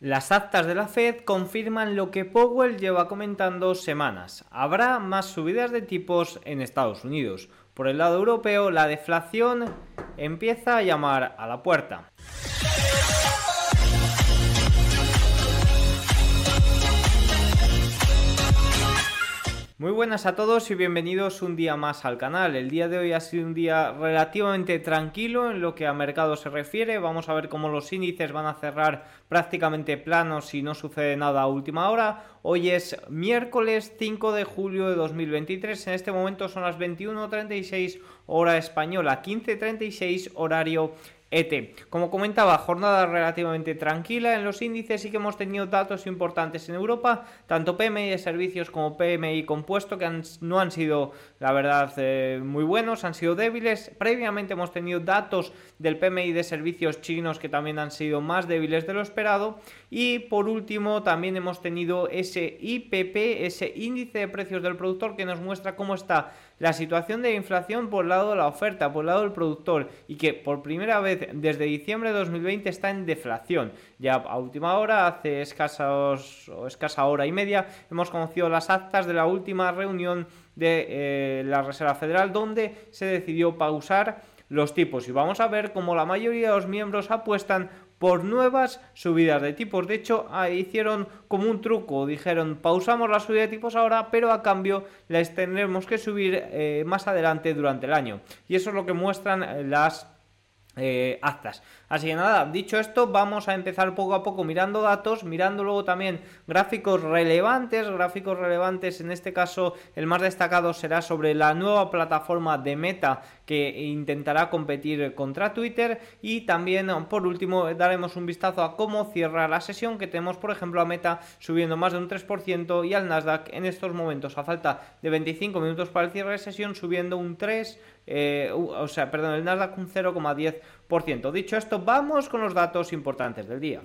Las actas de la Fed confirman lo que Powell lleva comentando semanas. Habrá más subidas de tipos en Estados Unidos. Por el lado europeo, la deflación empieza a llamar a la puerta. Muy buenas a todos y bienvenidos un día más al canal. El día de hoy ha sido un día relativamente tranquilo en lo que a mercado se refiere. Vamos a ver cómo los índices van a cerrar prácticamente planos si no sucede nada a última hora. Hoy es miércoles 5 de julio de 2023. En este momento son las 21.36 hora española, 15.36 horario ET. Como comentaba, jornada relativamente tranquila en los índices y que hemos tenido datos importantes en Europa, tanto PMI de servicios como PMI compuesto, que no han sido, la verdad, eh, muy buenos, han sido débiles. Previamente hemos tenido datos del PMI de servicios chinos que también han sido más débiles de lo esperado. Y por último, también hemos tenido ese IPP, ese índice de precios del productor, que nos muestra cómo está la situación de inflación por el lado de la oferta, por el lado del productor, y que por primera vez desde diciembre de 2020 está en deflación. Ya a última hora, hace escasos, o escasa hora y media, hemos conocido las actas de la última reunión de eh, la Reserva Federal, donde se decidió pausar los tipos. Y vamos a ver cómo la mayoría de los miembros apuestan por nuevas subidas de tipos. De hecho, hicieron como un truco, dijeron pausamos la subida de tipos ahora, pero a cambio les tendremos que subir eh, más adelante durante el año. Y eso es lo que muestran eh, las eh, actas. Así que nada, dicho esto, vamos a empezar poco a poco mirando datos, mirando luego también gráficos relevantes, gráficos relevantes, en este caso el más destacado será sobre la nueva plataforma de Meta que intentará competir contra Twitter y también por último daremos un vistazo a cómo cierra la sesión que tenemos por ejemplo a Meta subiendo más de un 3% y al Nasdaq en estos momentos a falta de 25 minutos para el cierre de sesión subiendo un 3, eh, o sea, perdón, el Nasdaq un 0,10%. Dicho esto, vamos con los datos importantes del día.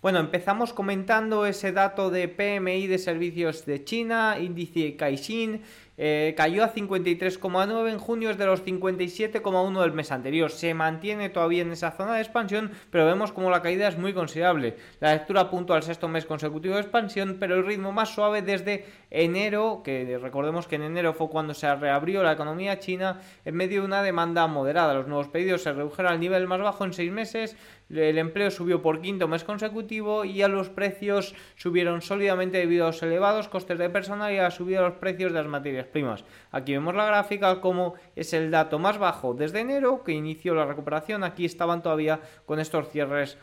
Bueno, empezamos comentando ese dato de PMI de servicios de China, índice Caixin, eh, cayó a 53,9 en junio, es de los 57,1 del mes anterior. Se mantiene todavía en esa zona de expansión, pero vemos como la caída es muy considerable. La lectura apunta al sexto mes consecutivo de expansión, pero el ritmo más suave desde enero, que recordemos que en enero fue cuando se reabrió la economía china en medio de una demanda moderada. Los nuevos pedidos se redujeron al nivel más bajo en seis meses, el empleo subió por quinto mes consecutivo y a los precios subieron sólidamente debido a los elevados costes de personal y a la subida de los precios de las materias primas. Aquí vemos la gráfica como es el dato más bajo desde enero que inició la recuperación. Aquí estaban todavía con estos cierres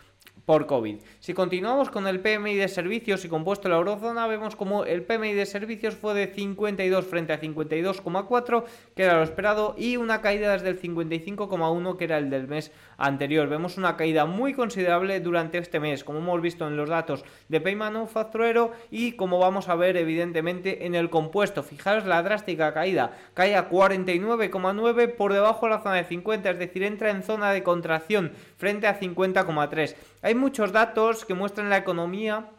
por COVID. Si continuamos con el PMI de servicios y compuesto la eurozona, vemos como el PMI de servicios fue de 52 frente a 52,4, que era lo esperado, y una caída desde el 55,1, que era el del mes anterior. Vemos una caída muy considerable durante este mes, como hemos visto en los datos de PMI manufacturero y como vamos a ver evidentemente en el compuesto. Fijaros la drástica caída, cae a 49,9 por debajo de la zona de 50, es decir, entra en zona de contracción frente a 50,3. Hay muchos datos que muestran la economía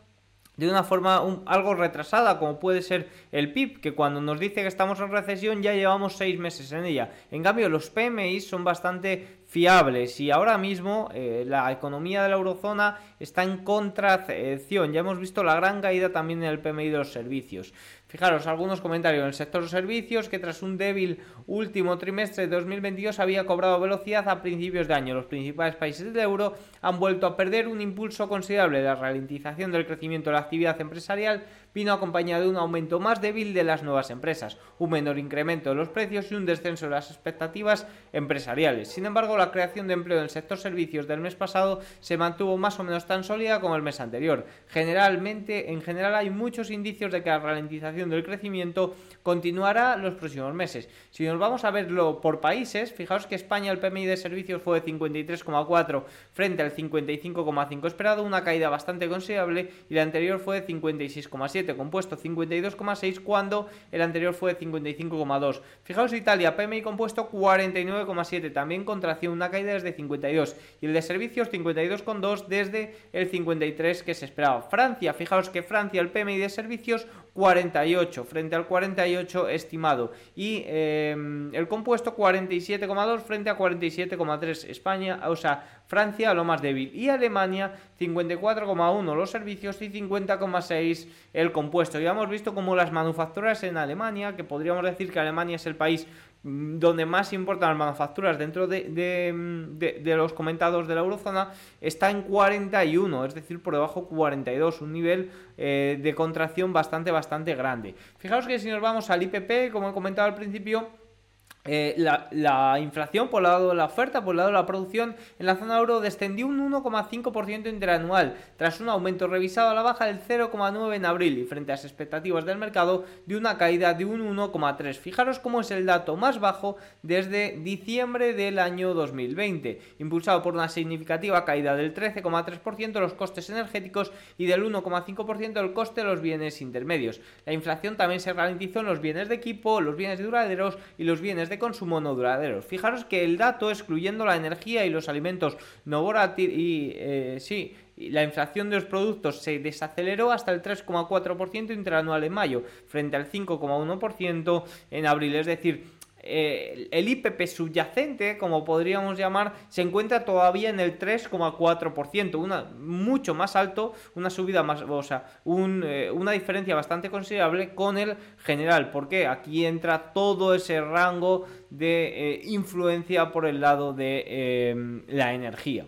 de una forma algo retrasada, como puede ser el PIB, que cuando nos dice que estamos en recesión ya llevamos seis meses en ella. En cambio, los PMI son bastante fiables y ahora mismo eh, la economía de la eurozona está en contracción. Ya hemos visto la gran caída también en el PMI de los servicios. Fijaros, algunos comentarios en el sector de servicios que tras un débil último trimestre de 2022 había cobrado velocidad a principios de año. Los principales países del euro han vuelto a perder un impulso considerable. La ralentización del crecimiento de la actividad empresarial vino acompañado de un aumento más débil de las nuevas empresas, un menor incremento de los precios y un descenso de las expectativas empresariales. Sin embargo, la creación de empleo en el sector servicios del mes pasado se mantuvo más o menos tan sólida como el mes anterior. Generalmente, en general hay muchos indicios de que la ralentización del crecimiento continuará los próximos meses. Si nos vamos a verlo por países, fijaos que España el PMI de servicios fue de 53,4 frente al 55,5 esperado, una caída bastante considerable y la anterior fue de 56,7, compuesto 52,6 cuando el anterior fue de 55,2. Fijaos Italia, PMI compuesto 49,7, también contracción, una caída desde 52 y el de servicios 52,2 desde el 53 que se esperaba. Francia, fijaos que Francia el PMI de servicios 48 frente al 48 estimado y em, el compuesto 47,2 frente a 47,3 España, o sea, Francia lo más débil y Alemania 54,1 los servicios y 50,6 el compuesto. Ya hemos visto como las manufacturas en Alemania, que podríamos decir que Alemania es el país donde más importan las manufacturas dentro de, de, los comentados de la eurozona, está en 41, es decir, por debajo 42, un nivel eh, de contracción bastante, bastante grande. Fijaos que si nos vamos al IPP, como he comentado al principio, eh, la, inflación por el lado de la oferta, por el lado de la producción en la zona euro descendió un 1,5% interanual, tras un aumento revisado a la baja del 0,9 en abril y frente a las expectativas del mercado de una caída de un 1,3. Fijaros cómo es el dato más bajo desde diciembre del año 2020, impulsado por una significativa caída del 13,3% de los costes energéticos y del 1,5% del coste de los bienes intermedios. La inflación también se ralentizó en los bienes de equipo, los bienes duraderos y los bienes de consumo no duraderos. Fijaros que el dato, excluyendo la energía y los alimentos no volátiles, y eh, sí, la inflación de los productos se desaceleró hasta el 3,4% interanual en mayo, frente al 5,1% en abril. Es decir, eh, el IPP subyacente, como podríamos llamar, se encuentra todavía en el 3,4%, una mucho más alto, una subida más, o sea, eh, una diferencia bastante considerable con el general, porque aquí entra todo ese rango de eh, influencia por el lado de la energía.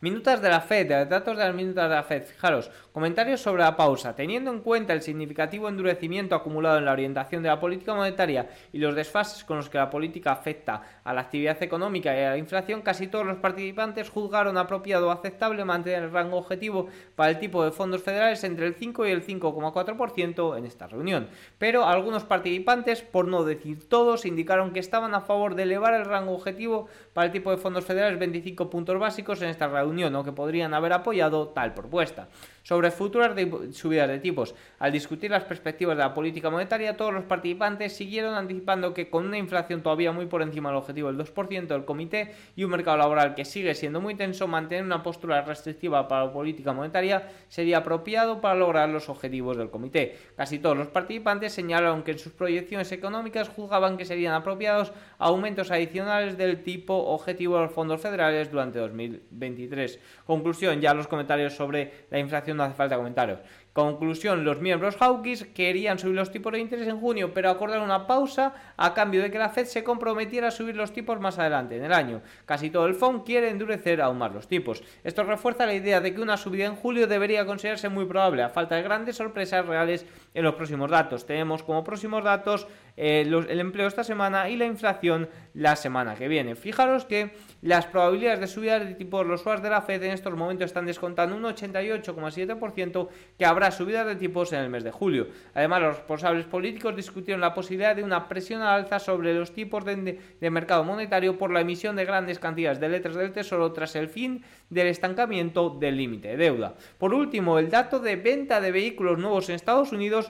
Minutas de la FED, datos de las minutas de la FED. Fijaros, comentarios sobre la pausa. Teniendo en cuenta el significativo endurecimiento acumulado en la orientación de la política monetaria y los desfases con los que la política afecta a la actividad económica y a la inflación, casi todos los participantes juzgaron apropiado o aceptable mantener el rango objetivo para el tipo de fondos federales entre el 5 y el 5,4% en esta reunión. Pero algunos participantes, por no decir todos, indicaron que estaban a favor de elevar el rango objetivo para el tipo de fondos federales 25 puntos básicos en esta reunión que podrían haber apoyado tal propuesta sobre futuras subidas de tipos. Al discutir las perspectivas de la política monetaria, todos los participantes siguieron anticipando que con una inflación todavía muy por encima del objetivo del 2% del comité y un mercado laboral que sigue siendo muy tenso, mantener una postura restrictiva para la política monetaria sería apropiado para lograr los objetivos del comité. Casi todos los participantes señalaron que en sus proyecciones económicas juzgaban que serían apropiados aumentos adicionales del tipo objetivo de los fondos federales durante 2023. Conclusión, ya los comentarios sobre la inflación no hace falta comentarios. Conclusión, los miembros hawkish querían subir los tipos de interés en junio, pero acordaron una pausa a cambio de que la Fed se comprometiera a subir los tipos más adelante en el año. Casi todo el FOM quiere endurecer aún más los tipos. Esto refuerza la idea de que una subida en julio debería considerarse muy probable, a falta de grandes sorpresas reales en los próximos datos. Tenemos como próximos datos eh, el empleo esta semana y la inflación la semana que viene. Fijaros que las probabilidades de subida de tipos los swaps de la Fed en estos momentos están descontando un 88,7% que habrá subidas de tipos en el mes de julio. Además, los responsables políticos discutieron la posibilidad de una presión al alza sobre los tipos de, mercado monetario por la emisión de grandes cantidades de letras del Tesoro tras el fin del estancamiento del límite de deuda. Por último, el dato de venta de vehículos nuevos en Estados Unidos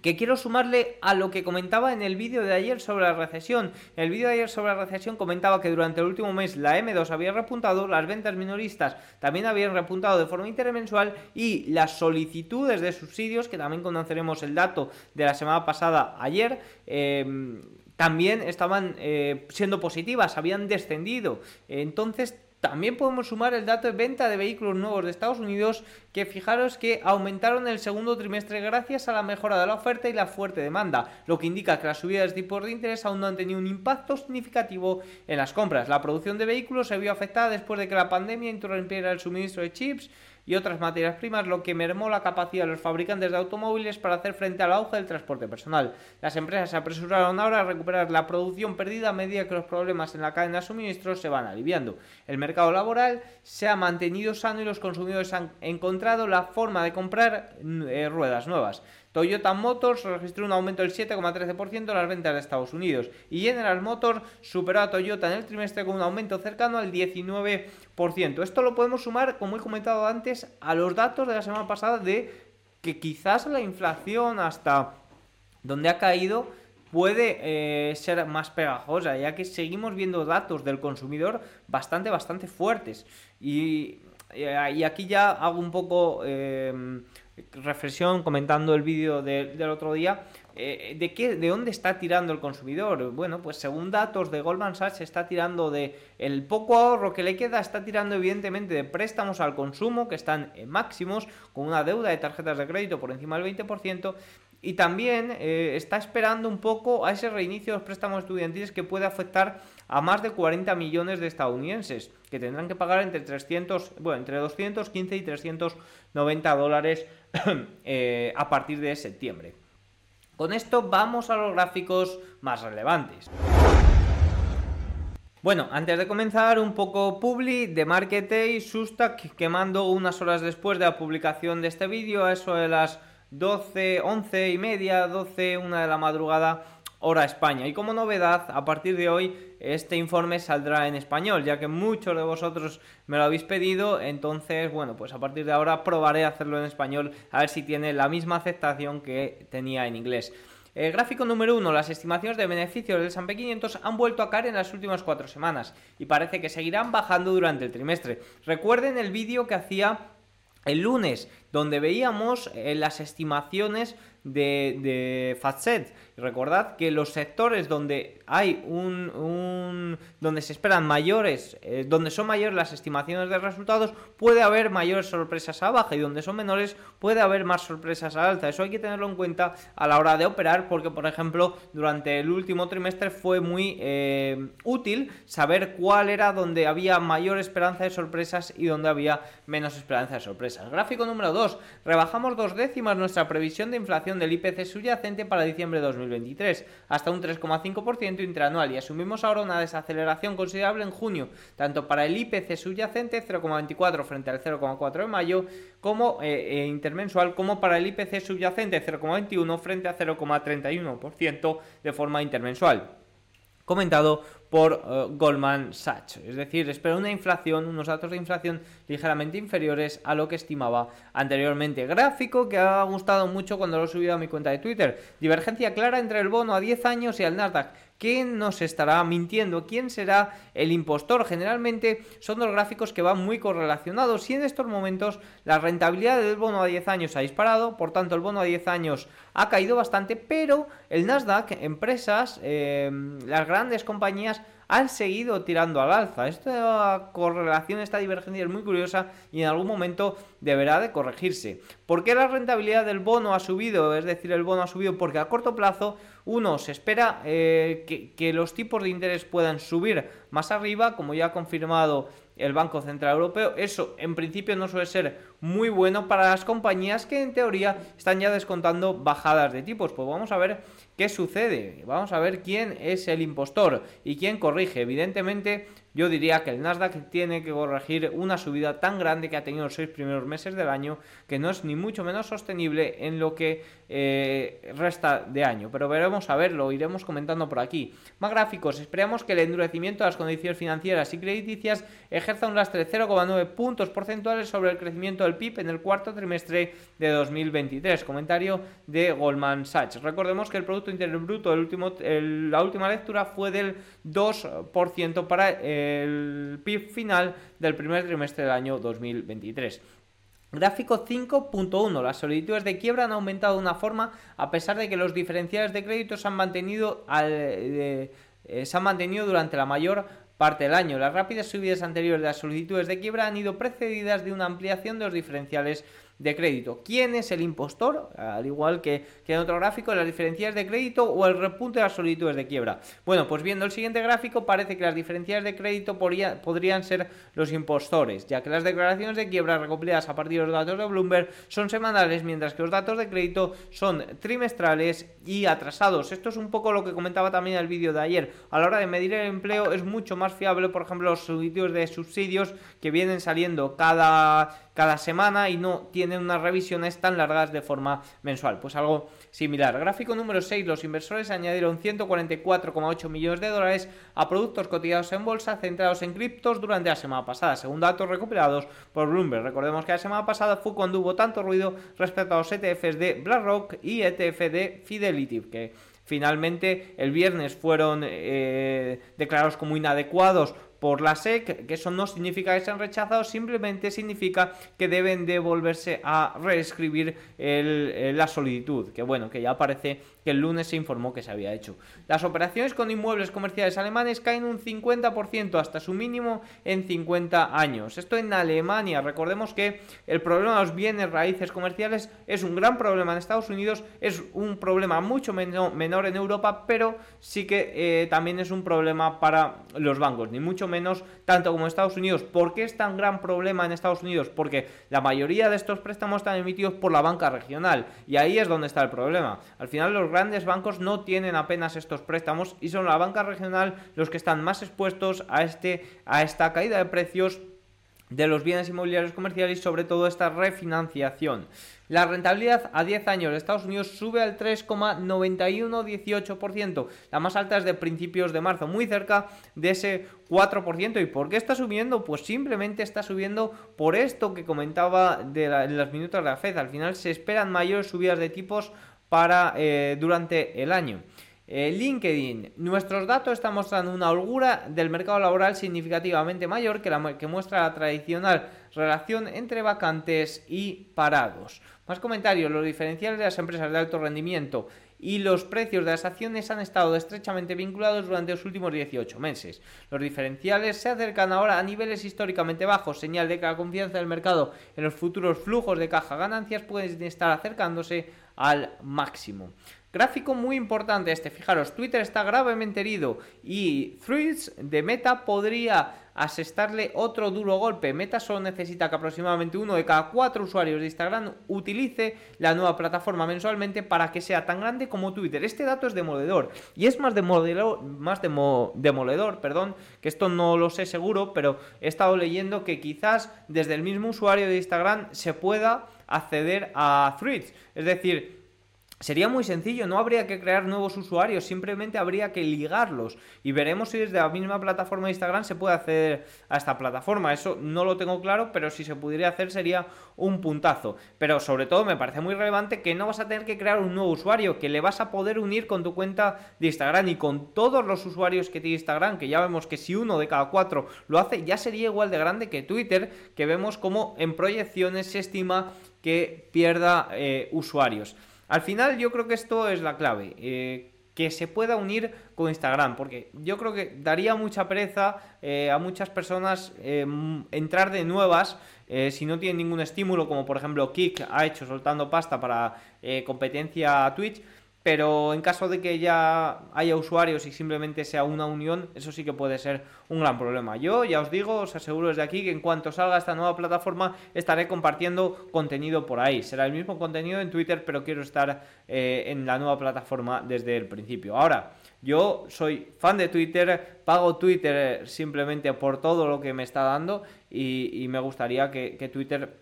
que quiero sumarle a lo que comentaba en el vídeo de ayer sobre la recesión. El vídeo de ayer sobre la recesión comentaba que durante el último mes la M2 había repuntado, las ventas minoristas también habían repuntado de forma intermensual y las solicitudes de subsidios, que también conoceremos el dato de la semana pasada ayer, eh, también estaban eh, siendo positivas, habían descendido. Entonces también podemos sumar el dato de venta de vehículos nuevos de Estados Unidos, que fijaros que aumentaron en el segundo trimestre gracias a la mejora de la oferta y la fuerte demanda, lo que indica que las subidas de tipos de interés aún no han tenido un impacto significativo en las compras. La producción de vehículos se vio afectada después de que la pandemia interrumpiera el suministro de chips y otras materias primas, lo que mermó la capacidad de los fabricantes de automóviles para hacer frente al auge del transporte personal. Las empresas se apresuraron ahora a recuperar la producción perdida a medida que los problemas en la cadena de suministros se van aliviando. El mercado laboral se ha mantenido sano y los consumidores han encontrado la forma de comprar eh, ruedas nuevas. Toyota Motors registró un aumento del 7,13% en las ventas de Estados Unidos y General Motors superó a Toyota en el trimestre con un aumento cercano al 19%. Esto lo podemos sumar, como he comentado antes, a los datos de la semana pasada de que quizás la inflación hasta donde ha caído puede eh, ser más pegajosa, ya que seguimos viendo datos del consumidor bastante, bastante fuertes. Y, y aquí ya hago un poco... Eh, reflexión comentando el vídeo del otro día. Eh, ¿de, qué, ¿De dónde está tirando el consumidor? Bueno, pues según datos de Goldman Sachs está tirando de el poco ahorro que le queda, está tirando evidentemente de préstamos al consumo que están en máximos, con una deuda de tarjetas de crédito por encima del 20%, y también eh, está esperando un poco a ese reinicio de los préstamos estudiantiles que puede afectar a más de 40 millones de estadounidenses que tendrán que pagar entre 300, bueno, entre 215 y 390 dólares eh, a partir de septiembre. Con esto vamos a los gráficos más relevantes. Bueno, antes de comenzar, un poco publi de Marketay, Sustak, que mando unas horas después de la publicación de este vídeo, a eso de las 12, 11 y media, 12, una de la madrugada, hora España. Y como novedad, a partir de hoy, este informe saldrá en español, ya que muchos de vosotros me lo habéis pedido. Entonces, bueno, pues a partir de ahora probaré hacerlo en español, a ver si tiene la misma aceptación que tenía en inglés. El gráfico número 1, las estimaciones de beneficios del S&P 500 han vuelto a caer en las últimas cuatro semanas y parece que seguirán bajando durante el trimestre. Recuerden el vídeo que hacía el lunes, donde veíamos eh, las estimaciones de, de FATSET. Recordad que los sectores donde hay un, donde se esperan mayores, eh, donde son mayores las estimaciones de resultados, puede haber mayores sorpresas a baja y donde son menores puede haber más sorpresas a alta. Eso hay que tenerlo en cuenta a la hora de operar porque, por ejemplo, durante el último trimestre fue muy eh, útil saber cuál era donde había mayor esperanza de sorpresas y donde había menos esperanza de sorpresas. Gráfico número 2. Rebajamos dos décimas nuestra previsión de inflación del IPC subyacente para diciembre de 2023 hasta un 3,5% interanual y asumimos ahora una desaceleración considerable en junio, tanto para el IPC subyacente 0,24 frente al 0,4 de mayo como eh, eh, intermensual como para el IPC subyacente 0,21 frente a 0,31% de forma intermensual. Comentado por eh, Goldman Sachs. Es decir, espera una inflación, unos datos de inflación ligeramente inferiores a lo que estimaba anteriormente. Gráfico que ha gustado mucho cuando lo he subido a mi cuenta de Twitter. Divergencia clara entre el bono a 10 años y el Nasdaq. ¿Quién nos estará mintiendo? ¿Quién será el impostor? Generalmente son dos gráficos que van muy correlacionados y en estos momentos la rentabilidad del bono a 10 años ha disparado, por tanto el bono a 10 años ha caído bastante, pero el Nasdaq, empresas, eh, las grandes compañías han seguido tirando al alza. Esta correlación, esta divergencia es muy curiosa y en algún momento deberá de corregirse. ¿Por qué la rentabilidad del bono ha subido? Es decir, el bono ha subido porque a corto plazo, uno, se espera eh, que, que los tipos de interés puedan subir más arriba, como ya ha confirmado el Banco Central Europeo. Eso en principio no suele ser muy bueno para las compañías que en teoría están ya descontando bajadas de tipos. Pues vamos a ver qué sucede. Vamos a ver quién es el impostor y quién corrige. Evidentemente yo diría que el Nasdaq tiene que corregir una subida tan grande que ha tenido los seis primeros meses del año, que no es ni mucho menos sostenible en lo que eh, resta de año. Pero veremos a verlo, iremos comentando por aquí. Más gráficos, esperamos que el endurecimiento de las condiciones financieras y crediticias ejerza un lastre de 0,9 puntos porcentuales sobre el crecimiento del PIB en el cuarto trimestre de 2023. Comentario de Goldman Sachs. Recordemos que el Producto Interior Bruto, el último, la última lectura fue del 2% para el PIB final del primer trimestre del año 2023. Gráfico 5.1. Las solicitudes de quiebra han aumentado de una forma a pesar de que los diferenciales de crédito se han mantenido, eh, se han mantenido durante la mayor parte del año. Las rápidas subidas anteriores de las solicitudes de quiebra han ido precedidas de una ampliación de los diferenciales de crédito. ¿Quién es el impostor? Al igual que, en otro gráfico, las diferencias de crédito o el repunte de las solicitudes de quiebra. Bueno, pues viendo el siguiente gráfico, parece que las diferencias de crédito podrían ser los impostores, ya que las declaraciones de quiebra recopiladas a partir de los datos de Bloomberg son semanales, mientras que los datos de crédito son trimestrales y atrasados. Esto es un poco lo que comentaba también el vídeo de ayer. A la hora de medir el empleo es mucho más fiable, por ejemplo, los solicitudes de subsidios que vienen saliendo cada cada semana y no tienen unas revisiones tan largas de forma mensual. Pues algo similar. Gráfico número 6. Los inversores añadieron 144,8 millones de dólares a productos cotizados en bolsa centrados en criptos durante la semana pasada, según datos recuperados por Bloomberg. Recordemos que la semana pasada fue cuando hubo tanto ruido respecto a los ETFs de BlackRock y ETF de Fidelity, que finalmente el viernes fueron eh, declarados como inadecuados por la SEC, que eso no significa que sean rechazados, simplemente significa que deben de volverse a reescribir la solicitud, que bueno, que ya parece que el lunes se informó que se había hecho. Las operaciones con inmuebles comerciales alemanes caen un 50% hasta su mínimo en 50 años. Esto en Alemania. Recordemos que el problema de los bienes raíces comerciales es un gran problema en Estados Unidos, es un problema mucho menor en Europa, pero sí que eh, también es un problema para los bancos, ni mucho menos tanto como en Estados Unidos. ¿Por qué es tan gran problema en Estados Unidos? Porque la mayoría de estos préstamos están emitidos por la banca regional y ahí es donde está el problema. Al final los grandes bancos no tienen apenas estos préstamos y son la banca regional los que están más expuestos a, este, a esta caída de precios de los bienes inmobiliarios comerciales y sobre todo esta refinanciación. La rentabilidad a 10 años de Estados Unidos sube al 3,9118%, la más alta es de principios de marzo, muy cerca de ese 4%. ¿Y por qué está subiendo? Pues simplemente está subiendo por esto que comentaba de en las minutos de la FED. Al final se esperan mayores subidas de tipos para eh, durante el año. Eh, LinkedIn, nuestros datos están mostrando una holgura del mercado laboral significativamente mayor que la que muestra la tradicional relación entre vacantes y parados. Más comentarios, los diferenciales de las empresas de alto rendimiento y los precios de las acciones han estado estrechamente vinculados durante los últimos 18 meses. Los diferenciales se acercan ahora a niveles históricamente bajos, señal de que la confianza del mercado en los futuros flujos de caja ganancias pueden estar acercándose al máximo. Gráfico muy importante este, fijaros, Twitter está gravemente herido y Threads de Meta podría asestarle otro duro golpe. Meta solo necesita que aproximadamente uno de cada cuatro usuarios de Instagram utilice la nueva plataforma mensualmente para que sea tan grande como Twitter. Este dato es demoledor y es más demoledor, más demoledor, perdón, que esto no lo sé seguro, pero he estado leyendo que quizás desde el mismo usuario de Instagram se pueda acceder a Threads. Es decir, Sería muy sencillo, no habría que crear nuevos usuarios, simplemente habría que ligarlos y veremos si desde la misma plataforma de Instagram se puede acceder a esta plataforma. Eso no lo tengo claro, pero si se pudiera hacer sería un puntazo. Pero sobre todo me parece muy relevante que no vas a tener que crear un nuevo usuario, que le vas a poder unir con tu cuenta de Instagram y con todos los usuarios que tiene Instagram, que ya vemos que si uno de cada cuatro lo hace, ya sería igual de grande que Twitter, que vemos como en proyecciones se estima que pierda eh, usuarios. Al final yo creo que esto es la clave. Eh, que se pueda unir con Instagram, porque yo creo que daría mucha pereza eh, a muchas personas eh, entrar de nuevas si no tienen ningún estímulo, como por ejemplo Kik ha hecho soltando pasta para competencia a Twitch. Pero en caso de que ya haya usuarios y simplemente sea una unión, eso sí que puede ser un gran problema. Yo ya os digo, os aseguro desde aquí que en cuanto salga esta nueva plataforma estaré compartiendo contenido por ahí. Será el mismo contenido en Twitter, pero quiero estar eh, en la nueva plataforma desde el principio. Ahora, yo soy fan de Twitter, pago Twitter simplemente por todo lo que me está dando y, me gustaría que, Twitter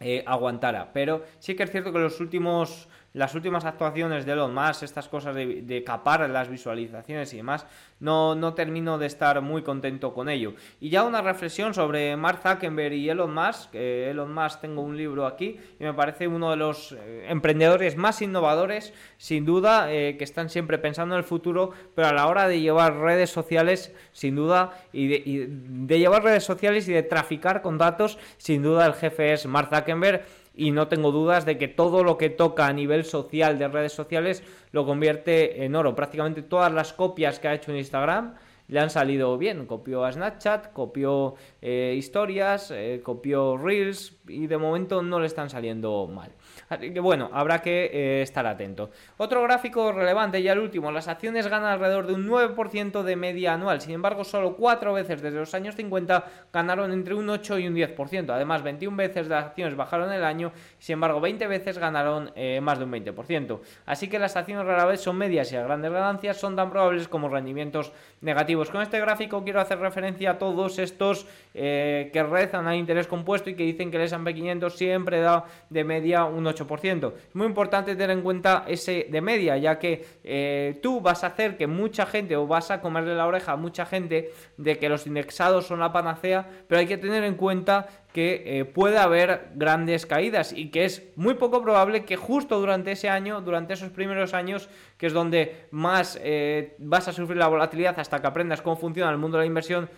eh, aguantara. Pero sí que es cierto que los últimos las últimas actuaciones de Elon Musk, estas cosas de, capar las visualizaciones y demás, no, no termino de estar muy contento con ello. Y ya una reflexión sobre Mark Zuckerberg y Elon Musk. Elon Musk tengo un libro aquí y me parece uno de los eh, emprendedores más innovadores, sin duda, eh, que están siempre pensando en el futuro, pero a la hora de llevar redes sociales, sin duda, y de, y de llevar redes sociales y de traficar con datos, sin duda el jefe es Mark Zuckerberg y no tengo dudas de que todo lo que toca a nivel social de redes sociales lo convierte en oro. Prácticamente todas las copias que ha hecho en Instagram le han salido bien. Copió a Snapchat, copió eh, historias, eh, copió Reels y de momento no le están saliendo mal. Así que bueno, habrá que eh, estar atento. Otro gráfico relevante, ya el último, las acciones ganan alrededor de un 9% de media anual. Sin embargo, solo 4 veces desde los años 50 ganaron entre un 8 y un 10%. Además, 21 veces las acciones bajaron el año, sin embargo, 20 veces ganaron eh, más de un 20%. Así que las acciones rara vez son medias y las grandes ganancias son tan probables como rendimientos negativos. Con este gráfico quiero hacer referencia a todos estos eh, que rezan al interés compuesto y que dicen que el S&P 500 siempre da de media un 8%. Es muy importante tener en cuenta ese de media, ya que eh, tú vas a hacer que mucha gente o vas a comerle la oreja a mucha gente de que los indexados son la panacea, pero hay que tener en cuenta que eh, puede haber grandes caídas y que es muy poco probable que justo durante ese año, durante esos primeros años, que es donde más eh, vas a sufrir la volatilidad hasta que aprendas cómo funciona el mundo de la inversión,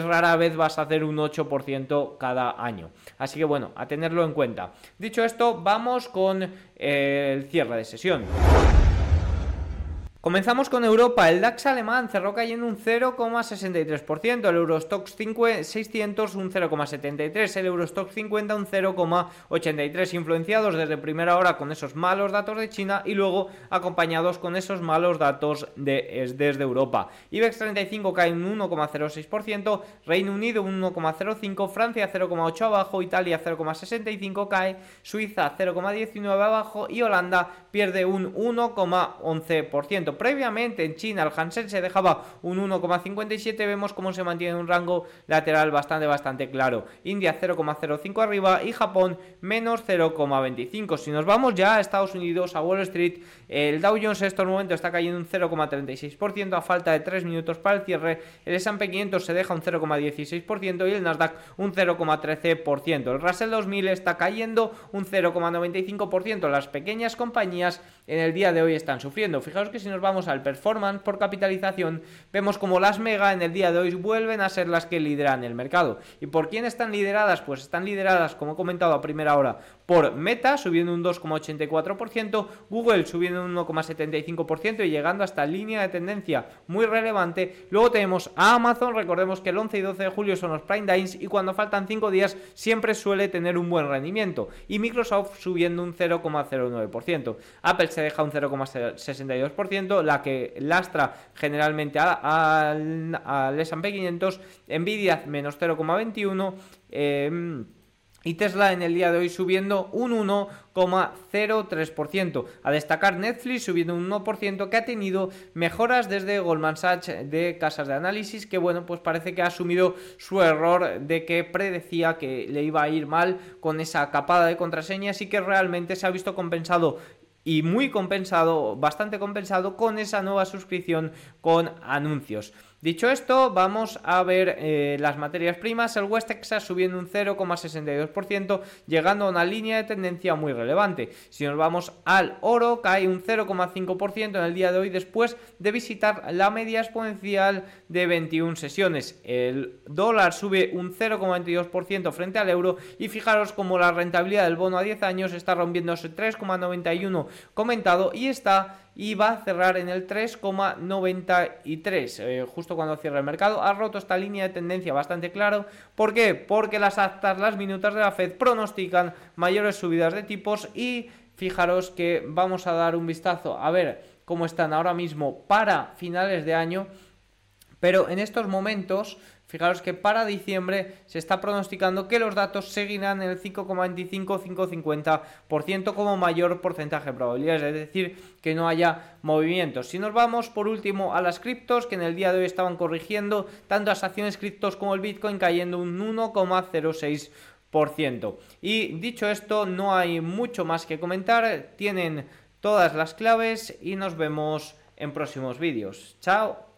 rara vez vas a hacer un 8% cada año. Así que bueno, a tenerlo en cuenta. Dicho esto, vamos con eh, el cierre de sesión. Comenzamos con Europa. El DAX alemán cerró cayendo un 0,63%, el Eurostox 600 un 0,73%, el Eurostox 50 un 0,83%, influenciados desde primera hora con esos malos datos de China y luego acompañados con esos malos datos de, desde Europa. IBEX 35 cae un 1,06%, Reino Unido un 1,05%, Francia 0,8% abajo, Italia 0,65% cae, Suiza 0,19% abajo y Holanda pierde un 1,11%. Previamente en China el Hansen se dejaba un 1,57, vemos cómo se mantiene un rango lateral bastante, bastante claro. India 0,05 arriba y Japón menos 0,25. Si nos vamos ya a Estados Unidos, a Wall Street, el Dow Jones en estos momentos está cayendo un 0,36% a falta de 3 minutos para el cierre. El S&P 500 se deja un 0,16% y el Nasdaq un 0,13%. El Russell 2000 está cayendo un 0,95%. Las pequeñas compañías en el día de hoy están sufriendo. Fijaos que si nos vamos al performance por capitalización, vemos como las mega en el día de hoy vuelven a ser las que lideran el mercado. ¿Y por quién están lideradas? Pues están lideradas, como he comentado a primera hora, por Meta subiendo un 2,84%, Google subiendo un 1,75% y llegando hasta línea de tendencia muy relevante. Luego tenemos a Amazon, recordemos que el 11 y 12 de julio son los Prime Days y cuando faltan 5 días siempre suele tener un buen rendimiento. Y Microsoft subiendo un 0,09%. Apple se deja un 0,62%, la que lastra generalmente al S&P 500, Nvidia menos 0,21%, eh, y Tesla en el día de hoy subiendo un 1,03%. A destacar Netflix subiendo un 1% que ha tenido mejoras desde Goldman Sachs de casas de análisis que bueno pues parece que ha asumido su error de que predecía que le iba a ir mal con esa capada de contraseñas y que realmente se ha visto compensado y muy compensado, bastante compensado con esa nueva suscripción con anuncios. Dicho esto, vamos a ver eh, las materias primas. El West Texas subiendo un 0,62%, llegando a una línea de tendencia muy relevante. Si nos vamos al oro, cae un 0,5% en el día de hoy después de visitar la media exponencial de 21 sesiones. El dólar sube un 0,22% frente al euro y fijaros como la rentabilidad del bono a 10 años está rompiendo ese 3,91 comentado y está y va a cerrar en el 3,93 eh, justo cuando cierra el mercado. Ha roto esta línea de tendencia bastante claro. ¿Por qué? Porque las actas, las minutas de la Fed pronostican mayores subidas de tipos y fijaros que vamos a dar un vistazo a ver cómo están ahora mismo para finales de año. Pero en estos momentos Fijaros que para diciembre se está pronosticando que los datos seguirán en el 5,25-5,50% como mayor porcentaje de probabilidades, es decir, que no haya movimientos. Si nos vamos por último a las criptos, que en el día de hoy estaban corrigiendo, tanto las acciones criptos como el Bitcoin cayendo un 1,06%. Y dicho esto, no hay mucho más que comentar, tienen todas las claves y nos vemos en próximos vídeos. Chao.